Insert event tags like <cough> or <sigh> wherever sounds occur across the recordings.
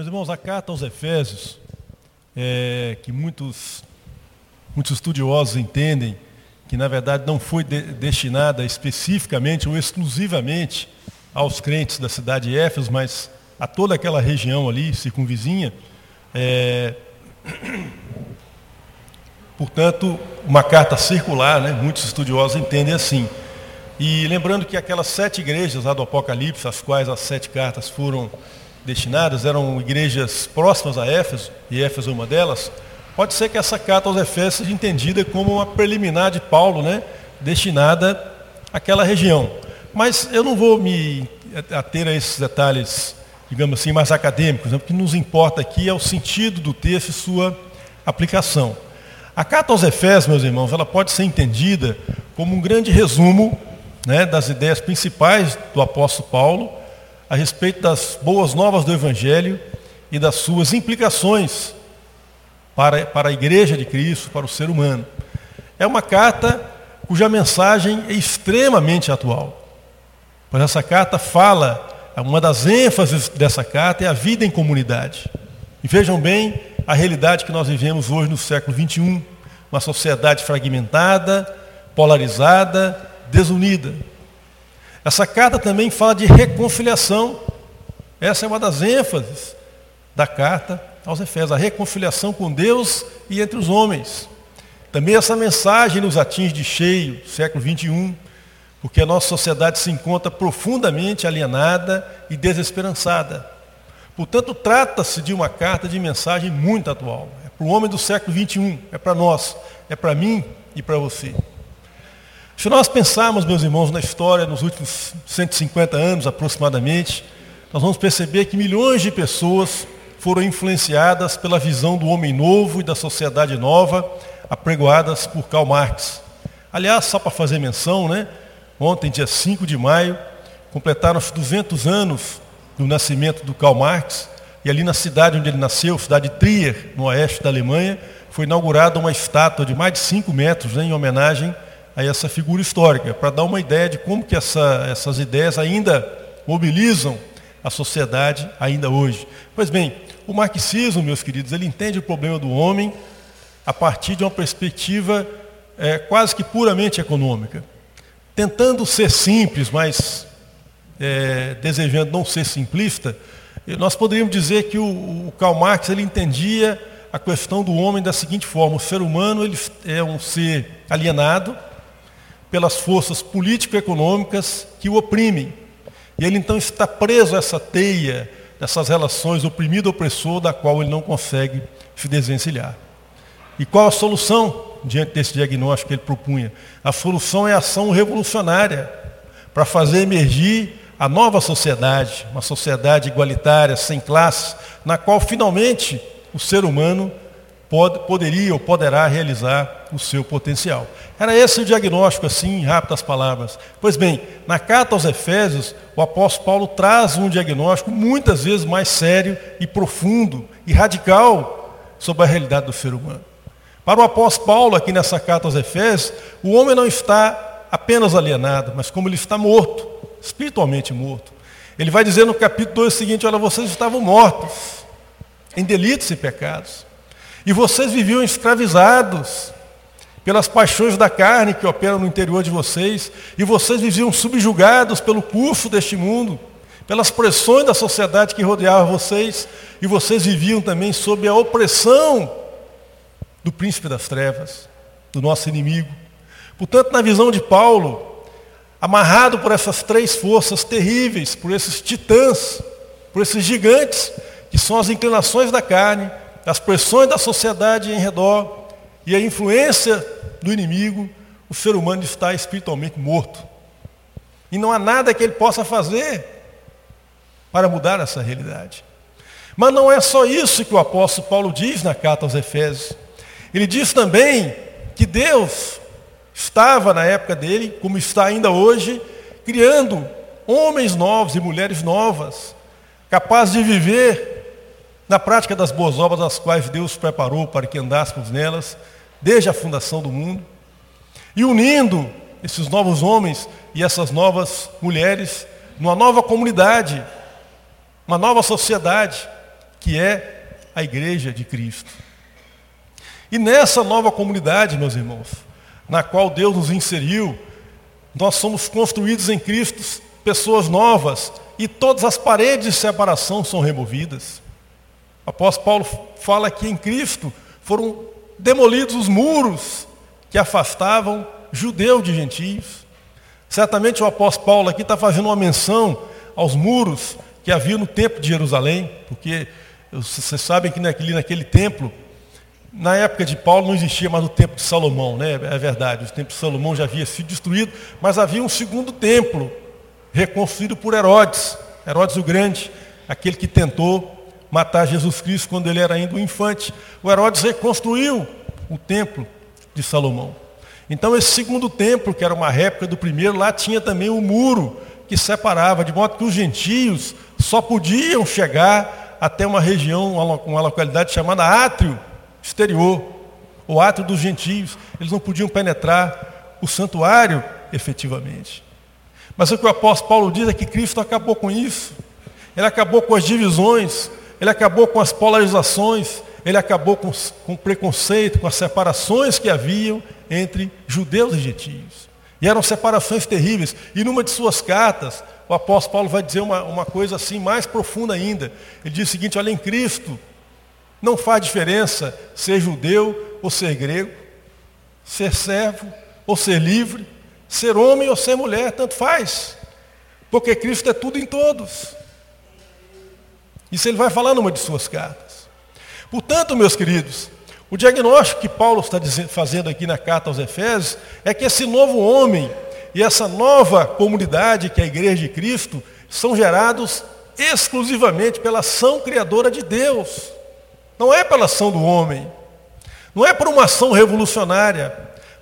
Meus irmãos, a carta aos Efésios, é, que muitos, muitos estudiosos entendem que na verdade não foi de, destinada especificamente ou exclusivamente aos crentes da cidade de Éfeso, mas a toda aquela região ali, circunvizinha. É, <coughs> portanto, uma carta circular, né? muitos estudiosos entendem assim. E lembrando que aquelas sete igrejas lá do Apocalipse, às quais as sete cartas foram destinadas, eram igrejas próximas a Éfeso, e Éfeso é uma delas, pode ser que essa carta aos Efésios seja entendida como uma preliminar de Paulo, né, destinada àquela região. Mas eu não vou me ater a esses detalhes, digamos assim, mais acadêmicos, né, o que nos importa aqui é o sentido do texto e sua aplicação. A carta aos Efésios, meus irmãos, ela pode ser entendida como um grande resumo né, das ideias principais do apóstolo Paulo a respeito das boas novas do Evangelho e das suas implicações para, para a igreja de Cristo, para o ser humano. É uma carta cuja mensagem é extremamente atual. Pois essa carta fala, uma das ênfases dessa carta é a vida em comunidade. E vejam bem a realidade que nós vivemos hoje no século XXI, uma sociedade fragmentada, polarizada, desunida. Essa carta também fala de reconciliação. Essa é uma das ênfases da carta aos Efésios, a reconciliação com Deus e entre os homens. Também essa mensagem nos atinge de cheio, século 21, porque a nossa sociedade se encontra profundamente alienada e desesperançada. Portanto, trata-se de uma carta de mensagem muito atual. É para o homem do século 21, é para nós, é para mim e para você. Se nós pensarmos, meus irmãos, na história nos últimos 150 anos aproximadamente, nós vamos perceber que milhões de pessoas foram influenciadas pela visão do homem novo e da sociedade nova, apregoadas por Karl Marx. Aliás, só para fazer menção, né? ontem, dia 5 de maio, completaram-se 200 anos do nascimento do Karl Marx, e ali na cidade onde ele nasceu, cidade de Trier, no oeste da Alemanha, foi inaugurada uma estátua de mais de 5 metros né, em homenagem a essa figura histórica, para dar uma ideia de como que essa, essas ideias ainda mobilizam a sociedade ainda hoje. Pois bem, o marxismo, meus queridos, ele entende o problema do homem a partir de uma perspectiva é, quase que puramente econômica. Tentando ser simples, mas é, desejando não ser simplista, nós poderíamos dizer que o, o Karl Marx ele entendia a questão do homem da seguinte forma: o ser humano ele é um ser alienado, pelas forças político-econômicas que o oprimem. E ele então está preso a essa teia dessas relações oprimido-opressor da qual ele não consegue se desvencilhar. E qual a solução diante desse diagnóstico que ele propunha? A solução é a ação revolucionária para fazer emergir a nova sociedade, uma sociedade igualitária, sem classes, na qual finalmente o ser humano pode, poderia ou poderá realizar o seu potencial. Era esse o diagnóstico, assim, em rápidas palavras. Pois bem, na carta aos Efésios, o apóstolo Paulo traz um diagnóstico muitas vezes mais sério e profundo e radical sobre a realidade do ser humano. Para o apóstolo Paulo, aqui nessa carta aos Efésios, o homem não está apenas alienado, mas como ele está morto, espiritualmente morto. Ele vai dizer no capítulo 2 o seguinte: olha, vocês estavam mortos em delitos e pecados. E vocês viviam escravizados pelas paixões da carne que operam no interior de vocês, e vocês viviam subjugados pelo curso deste mundo, pelas pressões da sociedade que rodeava vocês, e vocês viviam também sob a opressão do príncipe das trevas, do nosso inimigo. Portanto, na visão de Paulo, amarrado por essas três forças terríveis, por esses titãs, por esses gigantes, que são as inclinações da carne, as pressões da sociedade em redor e a influência do inimigo, o ser humano está espiritualmente morto. E não há nada que ele possa fazer para mudar essa realidade. Mas não é só isso que o apóstolo Paulo diz na carta aos Efésios. Ele diz também que Deus estava na época dele, como está ainda hoje, criando homens novos e mulheres novas, capazes de viver na prática das boas obras, as quais Deus preparou para que andássemos nelas, desde a fundação do mundo, e unindo esses novos homens e essas novas mulheres numa nova comunidade, uma nova sociedade, que é a igreja de Cristo. E nessa nova comunidade, meus irmãos, na qual Deus nos inseriu, nós somos construídos em Cristo, pessoas novas, e todas as paredes de separação são removidas. O apóstolo Paulo fala que em Cristo foram demolidos os muros que afastavam judeu de gentios. Certamente o apóstolo Paulo aqui está fazendo uma menção aos muros que havia no templo de Jerusalém, porque vocês sabem que naquele, naquele templo, na época de Paulo não existia mais o templo de Salomão, né? é verdade, o templo de Salomão já havia sido destruído, mas havia um segundo templo, reconstruído por Herodes, Herodes o Grande, aquele que tentou matar Jesus Cristo quando ele era ainda um infante. O Herodes reconstruiu o templo de Salomão. Então esse segundo templo, que era uma réplica do primeiro, lá tinha também um muro que separava, de modo que os gentios só podiam chegar até uma região, uma localidade chamada Átrio Exterior, o Átrio dos gentios. Eles não podiam penetrar o santuário efetivamente. Mas o que o apóstolo Paulo diz é que Cristo acabou com isso. Ele acabou com as divisões, ele acabou com as polarizações, ele acabou com, com o preconceito, com as separações que haviam entre judeus e gentios. E eram separações terríveis. E numa de suas cartas, o apóstolo Paulo vai dizer uma, uma coisa assim mais profunda ainda. Ele diz o seguinte, olha, em Cristo não faz diferença ser judeu ou ser grego, ser servo ou ser livre, ser homem ou ser mulher, tanto faz. Porque Cristo é tudo em todos. Isso ele vai falar numa de suas cartas. Portanto, meus queridos, o diagnóstico que Paulo está fazendo aqui na carta aos Efésios é que esse novo homem e essa nova comunidade que é a igreja de Cristo são gerados exclusivamente pela ação criadora de Deus. Não é pela ação do homem. Não é por uma ação revolucionária.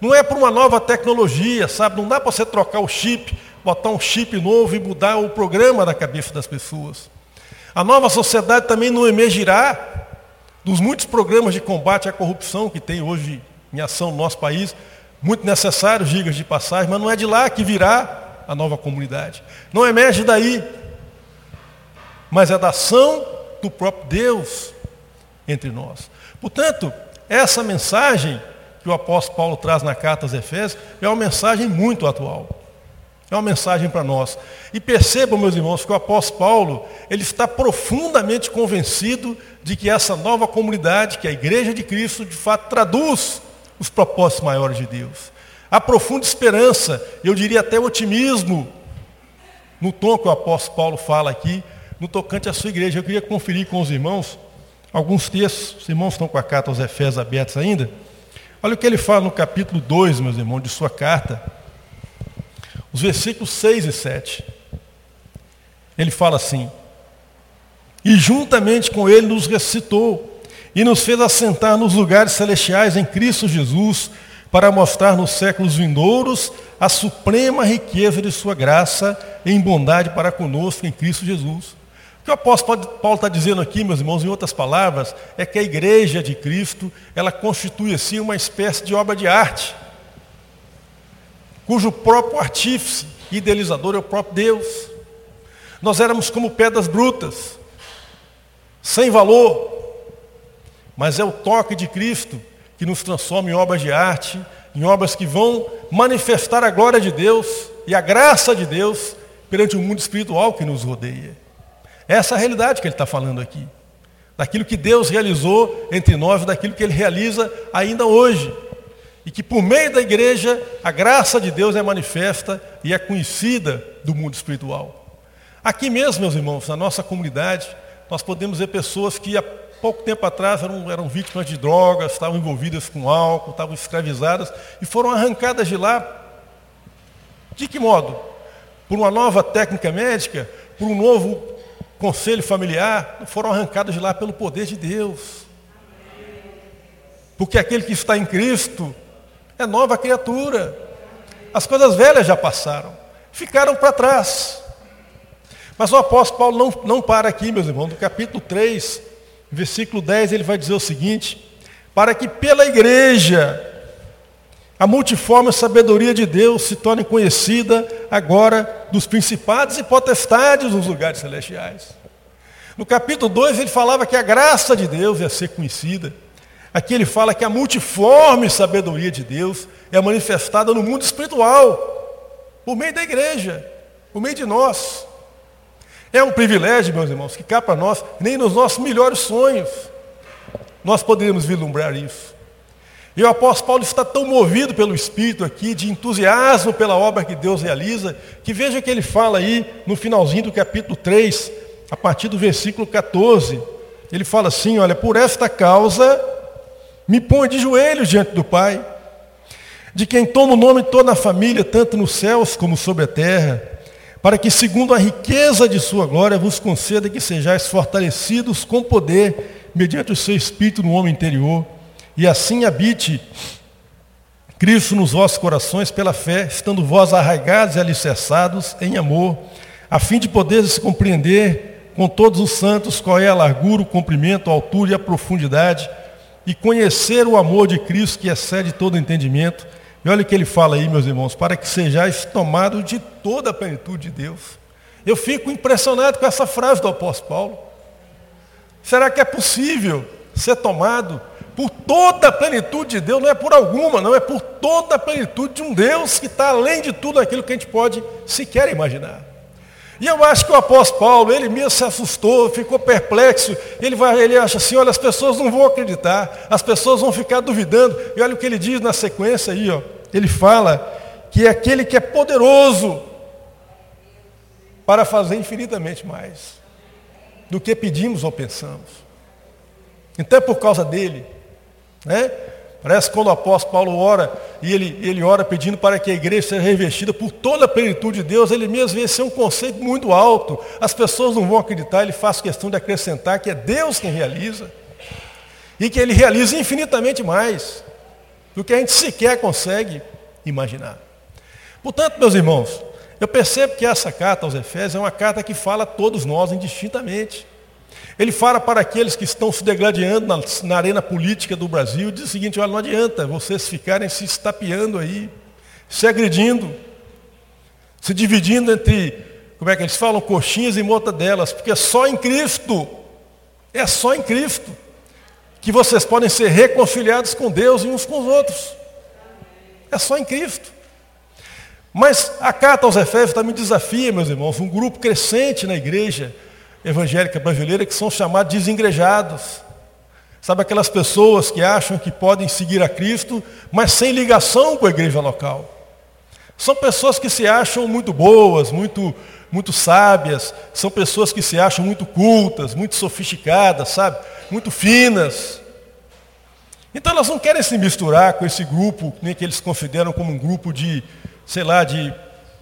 Não é por uma nova tecnologia, sabe? Não dá para você trocar o chip, botar um chip novo e mudar o programa da cabeça das pessoas. A nova sociedade também não emergirá dos muitos programas de combate à corrupção que tem hoje em ação no nosso país, muito necessários, gigas de passagem, mas não é de lá que virá a nova comunidade. Não emerge daí, mas é da ação do próprio Deus entre nós. Portanto, essa mensagem que o apóstolo Paulo traz na carta aos Efésios é uma mensagem muito atual. É uma mensagem para nós. E percebam, meus irmãos, que o apóstolo Paulo, ele está profundamente convencido de que essa nova comunidade, que é a igreja de Cristo, de fato traduz os propósitos maiores de Deus. Há profunda esperança, eu diria até otimismo, no tom que o apóstolo Paulo fala aqui, no tocante à sua igreja. Eu queria conferir com os irmãos alguns textos. Os irmãos estão com a carta aos Efésios abertos ainda. Olha o que ele fala no capítulo 2, meus irmãos, de sua carta os versículos 6 e 7. Ele fala assim: E juntamente com ele nos ressuscitou e nos fez assentar nos lugares celestiais em Cristo Jesus, para mostrar nos séculos vindouros a suprema riqueza de sua graça em bondade para conosco em Cristo Jesus. O que o apóstolo Paulo está dizendo aqui, meus irmãos, em outras palavras, é que a igreja de Cristo, ela constitui assim uma espécie de obra de arte cujo próprio artífice idealizador é o próprio Deus. Nós éramos como pedras brutas, sem valor, mas é o toque de Cristo que nos transforma em obras de arte, em obras que vão manifestar a glória de Deus e a graça de Deus perante o mundo espiritual que nos rodeia. Essa é a realidade que ele está falando aqui. Daquilo que Deus realizou entre nós, daquilo que ele realiza ainda hoje e que por meio da igreja a graça de Deus é manifesta e é conhecida do mundo espiritual. Aqui mesmo, meus irmãos, na nossa comunidade, nós podemos ver pessoas que há pouco tempo atrás eram, eram vítimas de drogas, estavam envolvidas com álcool, estavam escravizadas e foram arrancadas de lá. De que modo? Por uma nova técnica médica, por um novo conselho familiar, foram arrancadas de lá pelo poder de Deus. Porque aquele que está em Cristo é nova criatura. As coisas velhas já passaram, ficaram para trás. Mas o apóstolo Paulo não, não para aqui, meus irmãos. No capítulo 3, versículo 10, ele vai dizer o seguinte: para que pela igreja a multiforme sabedoria de Deus se torne conhecida agora dos principados e potestades nos lugares celestiais. No capítulo 2 ele falava que a graça de Deus ia ser conhecida. Aqui ele fala que a multiforme sabedoria de Deus é manifestada no mundo espiritual, por meio da igreja, por meio de nós. É um privilégio, meus irmãos, que cá para nós, nem nos nossos melhores sonhos, nós poderíamos vislumbrar isso. E o apóstolo Paulo está tão movido pelo Espírito aqui, de entusiasmo pela obra que Deus realiza, que veja que ele fala aí no finalzinho do capítulo 3, a partir do versículo 14. Ele fala assim: Olha, por esta causa me põe de joelhos diante do Pai, de quem toma o nome toda a família, tanto nos céus como sobre a terra, para que, segundo a riqueza de sua glória, vos conceda que sejais fortalecidos com poder, mediante o seu Espírito no homem interior e assim habite Cristo nos vossos corações pela fé, estando vós arraigados e alicerçados em amor, a fim de poderes compreender com todos os santos qual é a largura, o comprimento, a altura e a profundidade, e conhecer o amor de Cristo que excede todo entendimento. E olha o que ele fala aí, meus irmãos, para que sejais tomados de toda a plenitude de Deus. Eu fico impressionado com essa frase do apóstolo Paulo. Será que é possível ser tomado por toda a plenitude de Deus, não é por alguma, não, é por toda a plenitude de um Deus que está além de tudo aquilo que a gente pode sequer imaginar. E eu acho que o apóstolo Paulo, ele mesmo se assustou, ficou perplexo. Ele, vai, ele acha assim, olha, as pessoas não vão acreditar, as pessoas vão ficar duvidando. E olha o que ele diz na sequência aí, ó. Ele fala que é aquele que é poderoso para fazer infinitamente mais do que pedimos ou pensamos. Então é por causa dele né? Parece quando o apóstolo Paulo ora, e ele, ele ora pedindo para que a igreja seja revestida por toda a plenitude de Deus, ele mesmo vê ser um conceito muito alto. As pessoas não vão acreditar, ele faz questão de acrescentar que é Deus quem realiza. E que ele realiza infinitamente mais do que a gente sequer consegue imaginar. Portanto, meus irmãos, eu percebo que essa carta aos Efésios é uma carta que fala a todos nós indistintamente. Ele fala para aqueles que estão se degladiando na, na arena política do Brasil, diz o seguinte, olha, não adianta vocês ficarem se estapeando aí, se agredindo, se dividindo entre, como é que eles falam, coxinhas e mortadelas, porque é só em Cristo, é só em Cristo, que vocês podem ser reconciliados com Deus e uns com os outros. É só em Cristo. Mas a carta aos Efésios também desafia, meus irmãos, um grupo crescente na igreja, evangélica brasileira que são chamados desengrejados. Sabe aquelas pessoas que acham que podem seguir a Cristo, mas sem ligação com a igreja local. São pessoas que se acham muito boas, muito, muito sábias, são pessoas que se acham muito cultas, muito sofisticadas, sabe? Muito finas. Então elas não querem se misturar com esse grupo, nem que eles consideram como um grupo de, sei lá, de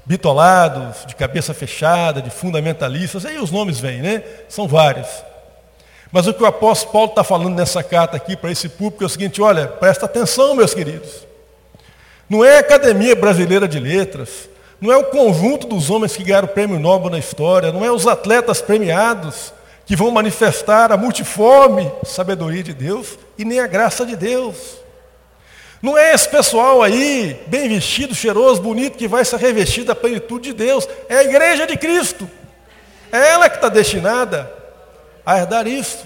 bitolados, de cabeça fechada, de fundamentalistas, aí os nomes vêm, né? São vários. Mas o que o apóstolo Paulo está falando nessa carta aqui para esse público é o seguinte, olha, presta atenção, meus queridos. Não é a Academia Brasileira de Letras, não é o conjunto dos homens que ganharam o prêmio Nobel na história, não é os atletas premiados que vão manifestar a multiforme sabedoria de Deus e nem a graça de Deus. Não é esse pessoal aí, bem vestido, cheiroso, bonito, que vai se revestir da plenitude de Deus. É a igreja de Cristo. É ela que está destinada a herdar isso.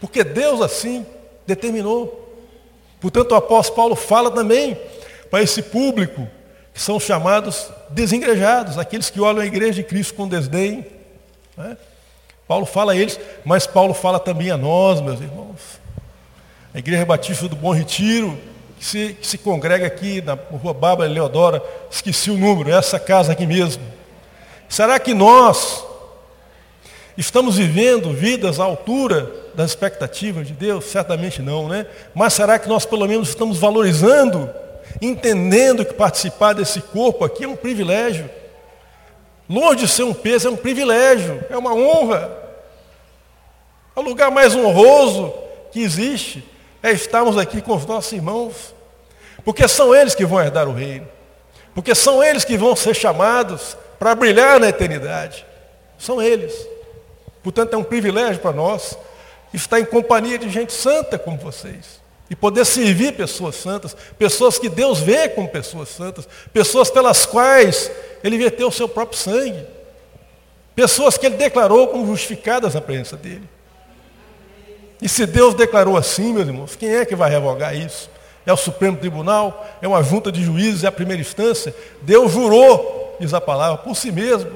Porque Deus assim determinou. Portanto, o apóstolo Paulo fala também para esse público, que são chamados desengrejados, aqueles que olham a igreja de Cristo com desdém. Né? Paulo fala a eles, mas Paulo fala também a nós, meus irmãos. A Igreja Batista do Bom Retiro, que se, que se congrega aqui na rua Bárbara Leodora, esqueci o número, é essa casa aqui mesmo. Será que nós estamos vivendo vidas à altura das expectativas de Deus? Certamente não, né? Mas será que nós pelo menos estamos valorizando, entendendo que participar desse corpo aqui é um privilégio? Longe de ser um peso, é um privilégio, é uma honra. É o lugar mais honroso que existe é estarmos aqui com os nossos irmãos, porque são eles que vão herdar o reino, porque são eles que vão ser chamados para brilhar na eternidade. São eles. Portanto, é um privilégio para nós estar em companhia de gente santa como vocês. E poder servir pessoas santas, pessoas que Deus vê como pessoas santas, pessoas pelas quais Ele verteu o seu próprio sangue. Pessoas que ele declarou como justificadas na presença dele. E se Deus declarou assim, meus irmãos, quem é que vai revogar isso? É o Supremo Tribunal? É uma junta de juízes? É a primeira instância? Deus jurou, diz a palavra, por si mesmo,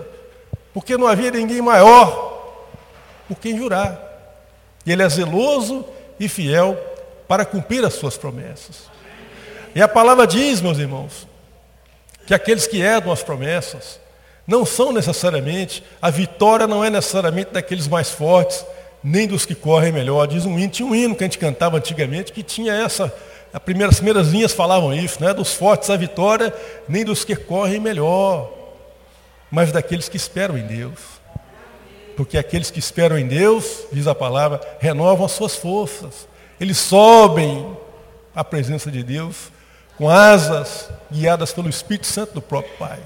porque não havia ninguém maior por quem jurar. E ele é zeloso e fiel para cumprir as suas promessas. E a palavra diz, meus irmãos, que aqueles que herdam as promessas, não são necessariamente, a vitória não é necessariamente daqueles mais fortes, nem dos que correm melhor. Diz um hino, tinha um hino que a gente cantava antigamente que tinha essa, as primeiras, as primeiras linhas falavam isso, não é dos fortes a vitória, nem dos que correm melhor, mas daqueles que esperam em Deus. Porque aqueles que esperam em Deus, diz a palavra, renovam as suas forças. Eles sobem à presença de Deus com asas guiadas pelo Espírito Santo do próprio Pai.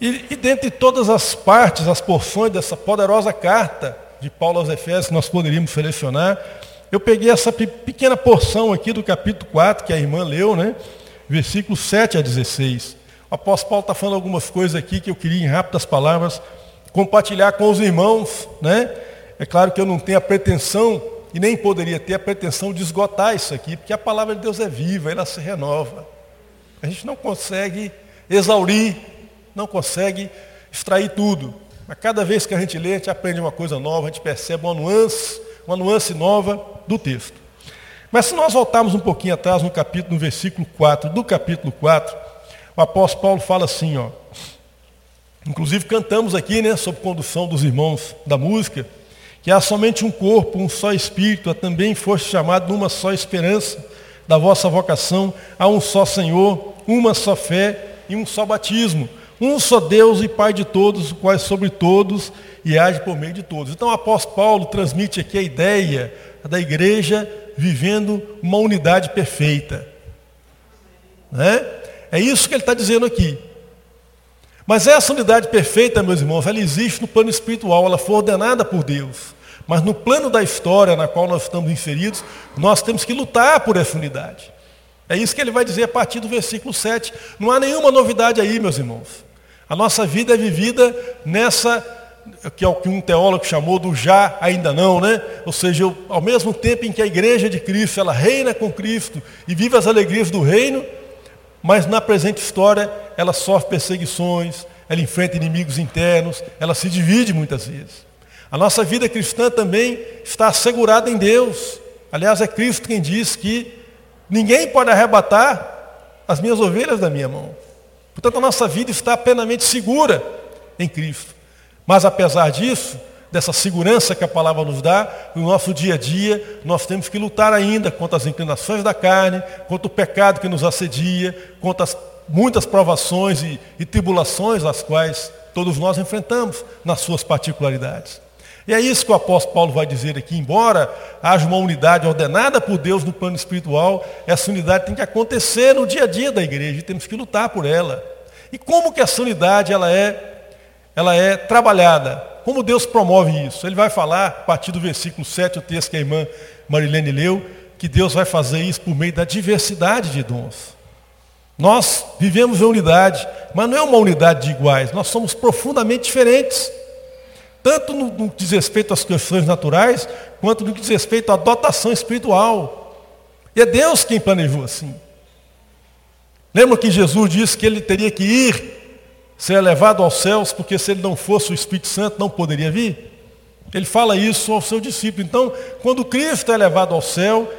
E, e dentre todas as partes, as porções dessa poderosa carta de Paulo aos Efésios nós poderíamos selecionar, eu peguei essa pequena porção aqui do capítulo 4, que a irmã leu, né? Versículos 7 a 16. O apóstolo Paulo está falando algumas coisas aqui que eu queria, em rápidas palavras, compartilhar com os irmãos, né? É claro que eu não tenho a pretensão, e nem poderia ter a pretensão de esgotar isso aqui, porque a palavra de Deus é viva, ela se renova. A gente não consegue exaurir não consegue extrair tudo. Mas cada vez que a gente lê, a gente aprende uma coisa nova, a gente percebe uma nuance, uma nuance nova do texto. Mas se nós voltarmos um pouquinho atrás no capítulo, no versículo 4, do capítulo 4, o apóstolo Paulo fala assim, ó. Inclusive cantamos aqui, né, sob condução dos irmãos da música, que há somente um corpo, um só espírito, também foste chamado numa só esperança da vossa vocação, há um só Senhor, uma só fé e um só batismo um só Deus e Pai de todos, o qual é sobre todos e age por meio de todos. Então o apóstolo Paulo transmite aqui a ideia da igreja vivendo uma unidade perfeita. Né? É isso que ele está dizendo aqui. Mas essa unidade perfeita, meus irmãos, ela existe no plano espiritual, ela foi ordenada por Deus. Mas no plano da história na qual nós estamos inseridos, nós temos que lutar por essa unidade. É isso que ele vai dizer a partir do versículo 7. Não há nenhuma novidade aí, meus irmãos. A nossa vida é vivida nessa, que é o que um teólogo chamou do já, ainda não, né? Ou seja, ao mesmo tempo em que a igreja de Cristo, ela reina com Cristo e vive as alegrias do reino, mas na presente história ela sofre perseguições, ela enfrenta inimigos internos, ela se divide muitas vezes. A nossa vida cristã também está assegurada em Deus. Aliás, é Cristo quem diz que ninguém pode arrebatar as minhas ovelhas da minha mão. Portanto, a nossa vida está plenamente segura em Cristo. Mas apesar disso, dessa segurança que a palavra nos dá, no nosso dia a dia, nós temos que lutar ainda contra as inclinações da carne, contra o pecado que nos assedia, contra as muitas provações e, e tribulações as quais todos nós enfrentamos nas suas particularidades. E é isso que o apóstolo Paulo vai dizer aqui, embora haja uma unidade ordenada por Deus no plano espiritual, essa unidade tem que acontecer no dia a dia da igreja, e temos que lutar por ela. E como que essa unidade ela é, ela é trabalhada? Como Deus promove isso? Ele vai falar, a partir do versículo 7, o texto que a irmã Marilene leu, que Deus vai fazer isso por meio da diversidade de dons. Nós vivemos em unidade, mas não é uma unidade de iguais, nós somos profundamente diferentes tanto no, no que diz respeito às questões naturais, quanto no que diz respeito à dotação espiritual. E é Deus quem planejou assim. Lembra que Jesus disse que ele teria que ir, ser levado aos céus, porque se ele não fosse o Espírito Santo, não poderia vir? Ele fala isso ao seu discípulo. Então, quando Cristo é levado ao céu,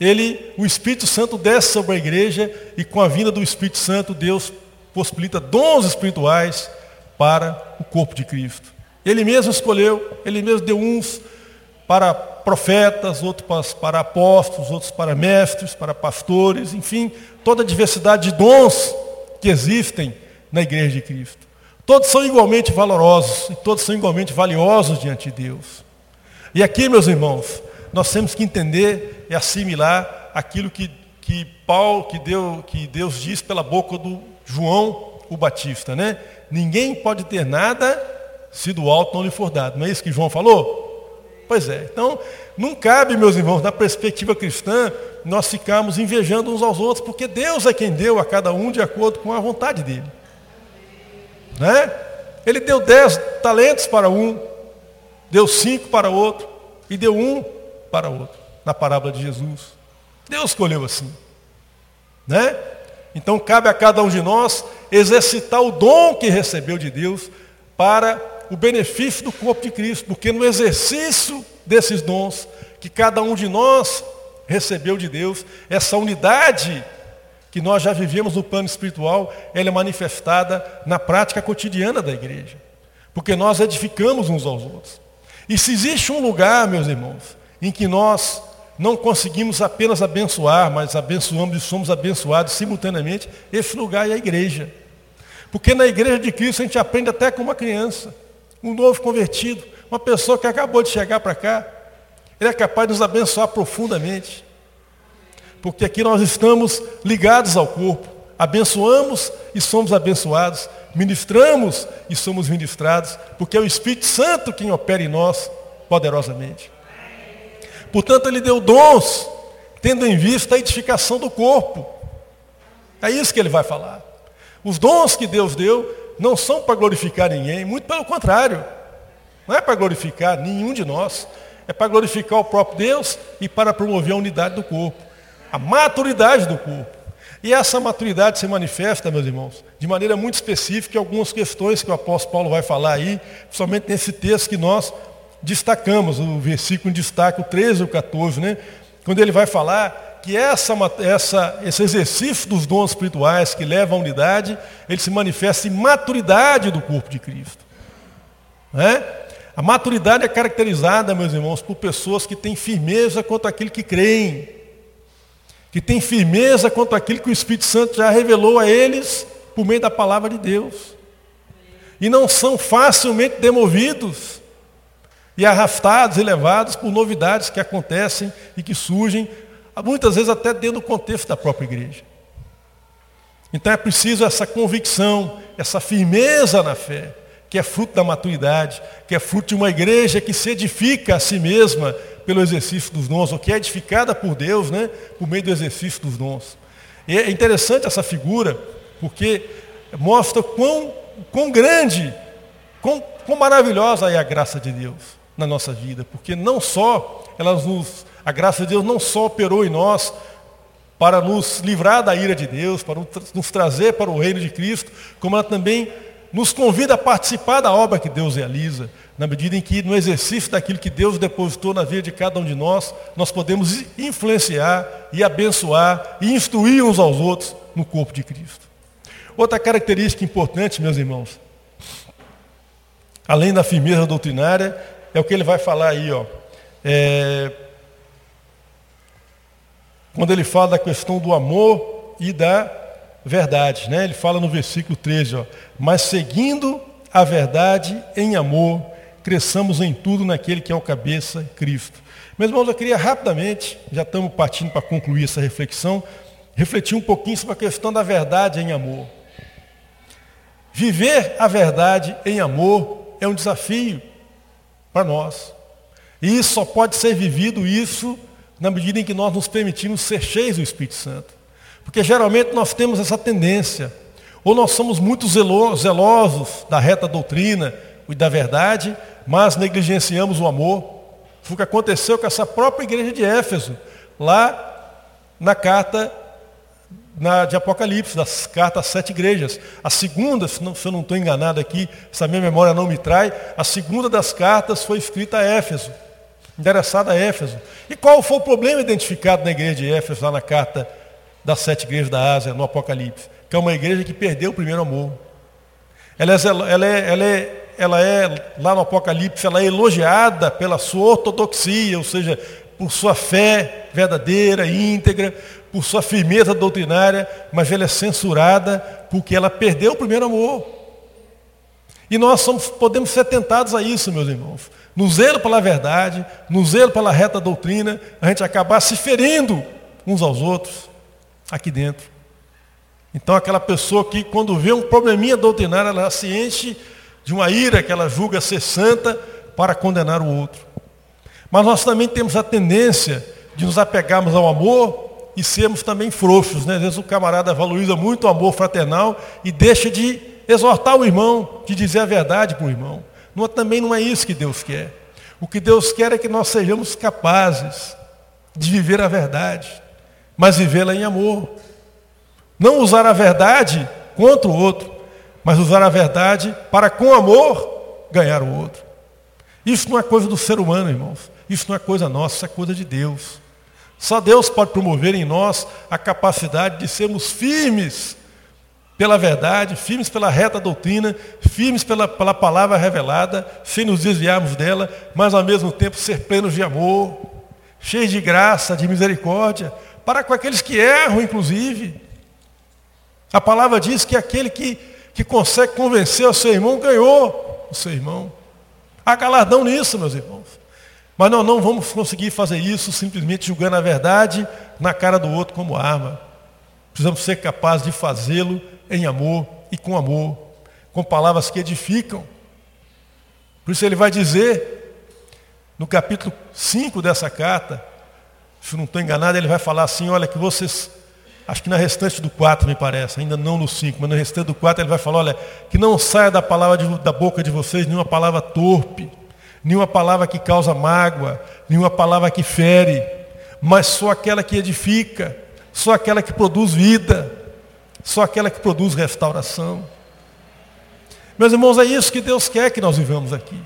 ele, o Espírito Santo desce sobre a igreja e com a vinda do Espírito Santo, Deus possibilita dons espirituais para o corpo de Cristo. Ele mesmo escolheu, ele mesmo deu uns para profetas, outros para apóstolos, outros para mestres, para pastores, enfim, toda a diversidade de dons que existem na igreja de Cristo. Todos são igualmente valorosos e todos são igualmente valiosos diante de Deus. E aqui, meus irmãos, nós temos que entender e assimilar aquilo que, que Paulo, que, deu, que Deus diz pela boca do João o Batista, né? Ninguém pode ter nada se do alto não lhe for dado. Não é isso que João falou? Pois é. Então, não cabe, meus irmãos, na perspectiva cristã, nós ficarmos invejando uns aos outros, porque Deus é quem deu a cada um de acordo com a vontade dele. Né? Ele deu dez talentos para um, deu cinco para outro e deu um para outro, na parábola de Jesus. Deus escolheu assim. Né? Então cabe a cada um de nós exercitar o dom que recebeu de Deus para o benefício do corpo de Cristo, porque no exercício desses dons que cada um de nós recebeu de Deus, essa unidade que nós já vivemos no plano espiritual, ela é manifestada na prática cotidiana da igreja. Porque nós edificamos uns aos outros. E se existe um lugar, meus irmãos, em que nós não conseguimos apenas abençoar, mas abençoamos e somos abençoados simultaneamente, esse lugar é a igreja. Porque na igreja de Cristo a gente aprende até com uma criança, um novo convertido, uma pessoa que acabou de chegar para cá. Ele é capaz de nos abençoar profundamente. Porque aqui nós estamos ligados ao corpo. Abençoamos e somos abençoados. Ministramos e somos ministrados. Porque é o Espírito Santo quem opera em nós poderosamente. Portanto, ele deu dons, tendo em vista a edificação do corpo. É isso que ele vai falar. Os dons que Deus deu não são para glorificar ninguém, muito pelo contrário. Não é para glorificar nenhum de nós, é para glorificar o próprio Deus e para promover a unidade do corpo, a maturidade do corpo. E essa maturidade se manifesta, meus irmãos, de maneira muito específica em algumas questões que o apóstolo Paulo vai falar aí, principalmente nesse texto que nós destacamos, o versículo destaca o 13 e o 14, né? Quando ele vai falar que essa, essa, esse exercício dos dons espirituais que leva à unidade, ele se manifesta em maturidade do corpo de Cristo. Né? A maturidade é caracterizada, meus irmãos, por pessoas que têm firmeza quanto àquilo que creem, que têm firmeza quanto àquilo que o Espírito Santo já revelou a eles por meio da palavra de Deus. E não são facilmente demovidos e arrastados e levados por novidades que acontecem e que surgem, muitas vezes até dentro do contexto da própria igreja. Então é preciso essa convicção, essa firmeza na fé, que é fruto da maturidade, que é fruto de uma igreja que se edifica a si mesma pelo exercício dos dons, ou que é edificada por Deus, né, por meio do exercício dos dons. E é interessante essa figura, porque mostra quão, quão grande, quão, quão maravilhosa é a graça de Deus na nossa vida, porque não só elas nos, a graça de Deus não só operou em nós para nos livrar da ira de Deus, para nos trazer para o reino de Cristo, como ela também nos convida a participar da obra que Deus realiza, na medida em que no exercício daquilo que Deus depositou na vida de cada um de nós, nós podemos influenciar e abençoar e instruir uns aos outros no corpo de Cristo. Outra característica importante, meus irmãos, além da firmeza doutrinária, é o que ele vai falar aí, ó. É, quando ele fala da questão do amor e da verdade, né? Ele fala no versículo 13, ó, mas seguindo a verdade em amor, cresçamos em tudo naquele que é o cabeça, Cristo. Meus irmãos, eu queria rapidamente, já estamos partindo para concluir essa reflexão, refletir um pouquinho sobre a questão da verdade em amor. Viver a verdade em amor é um desafio para nós. E só pode ser vivido isso na medida em que nós nos permitimos ser cheios do Espírito Santo. Porque geralmente nós temos essa tendência, ou nós somos muito zelosos da reta doutrina e da verdade, mas negligenciamos o amor. Foi o que aconteceu com essa própria igreja de Éfeso, lá na carta na, de Apocalipse, das cartas às sete igrejas. A segunda, se, não, se eu não estou enganado aqui, se a minha memória não me trai, a segunda das cartas foi escrita a Éfeso, endereçada a Éfeso. E qual foi o problema identificado na igreja de Éfeso, lá na carta das sete igrejas da Ásia, no Apocalipse? Que é uma igreja que perdeu o primeiro amor. Ela é, ela é, ela é, ela é lá no Apocalipse, ela é elogiada pela sua ortodoxia, ou seja, por sua fé verdadeira, íntegra, por sua firmeza doutrinária, mas ela é censurada porque ela perdeu o primeiro amor. E nós somos, podemos ser tentados a isso, meus irmãos. No zelo pela verdade, no zelo pela reta doutrina, a gente acabar se ferindo uns aos outros aqui dentro. Então aquela pessoa que quando vê um probleminha doutrinário, ela se enche de uma ira que ela julga ser santa para condenar o outro. Mas nós também temos a tendência de nos apegarmos ao amor e sermos também frouxos. Né? Às vezes o camarada valoriza muito o amor fraternal e deixa de exortar o irmão, de dizer a verdade para o irmão. Não, também não é isso que Deus quer. O que Deus quer é que nós sejamos capazes de viver a verdade, mas vivê-la em amor. Não usar a verdade contra o outro, mas usar a verdade para, com amor, ganhar o outro. Isso não é coisa do ser humano, irmãos. Isso não é coisa nossa, isso é coisa de Deus. Só Deus pode promover em nós a capacidade de sermos firmes pela verdade, firmes pela reta doutrina, firmes pela, pela palavra revelada, sem nos desviarmos dela, mas ao mesmo tempo ser plenos de amor, cheios de graça, de misericórdia, para com aqueles que erram, inclusive. A palavra diz que aquele que, que consegue convencer o seu irmão ganhou o seu irmão. Há galardão nisso, meus irmãos. Mas nós não vamos conseguir fazer isso simplesmente julgando a verdade na cara do outro como arma. Precisamos ser capazes de fazê-lo em amor e com amor, com palavras que edificam. Por isso ele vai dizer, no capítulo 5 dessa carta, se não estou enganado, ele vai falar assim, olha que vocês, acho que na restante do 4 me parece, ainda não no 5, mas no restante do 4 ele vai falar, olha, que não saia da palavra de, da boca de vocês nenhuma palavra torpe, nenhuma palavra que causa mágoa, nenhuma palavra que fere, mas só aquela que edifica, só aquela que produz vida, só aquela que produz restauração. Meus irmãos, é isso que Deus quer que nós vivamos aqui.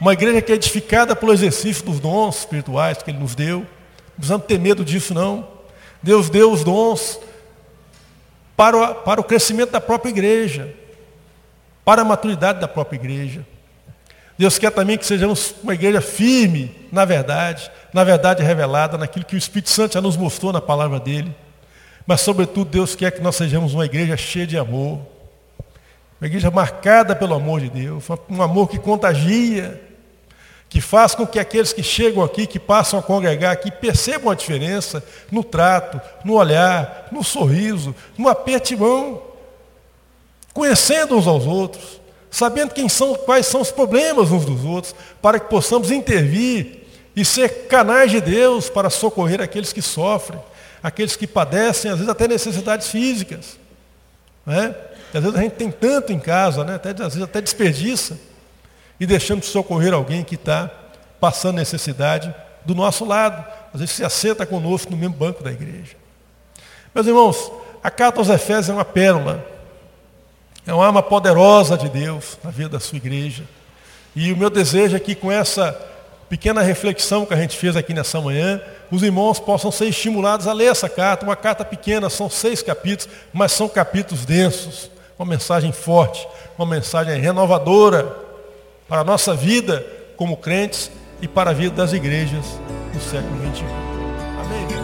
Uma igreja que é edificada pelo exercício dos dons espirituais que Ele nos deu. Não precisamos ter medo disso, não. Deus deu os dons para o, para o crescimento da própria igreja, para a maturidade da própria igreja. Deus quer também que sejamos uma igreja firme na verdade, na verdade revelada, naquilo que o Espírito Santo já nos mostrou na palavra dele. Mas, sobretudo, Deus quer que nós sejamos uma igreja cheia de amor, uma igreja marcada pelo amor de Deus, um amor que contagia, que faz com que aqueles que chegam aqui, que passam a congregar aqui, percebam a diferença no trato, no olhar, no sorriso, no aperto de mão, conhecendo uns aos outros sabendo quem são, quais são os problemas uns dos outros, para que possamos intervir e ser canais de Deus para socorrer aqueles que sofrem, aqueles que padecem, às vezes até necessidades físicas. Né? às vezes a gente tem tanto em casa, né? até, às vezes até desperdiça, e deixamos de socorrer alguém que está passando necessidade do nosso lado. Às vezes se assenta conosco no mesmo banco da igreja. Meus irmãos, a carta aos Efésios é uma pérola. É uma arma poderosa de Deus na vida da sua igreja. E o meu desejo é que com essa pequena reflexão que a gente fez aqui nessa manhã, os irmãos possam ser estimulados a ler essa carta. Uma carta pequena, são seis capítulos, mas são capítulos densos. Uma mensagem forte, uma mensagem renovadora para a nossa vida como crentes e para a vida das igrejas do século XXI. Amém.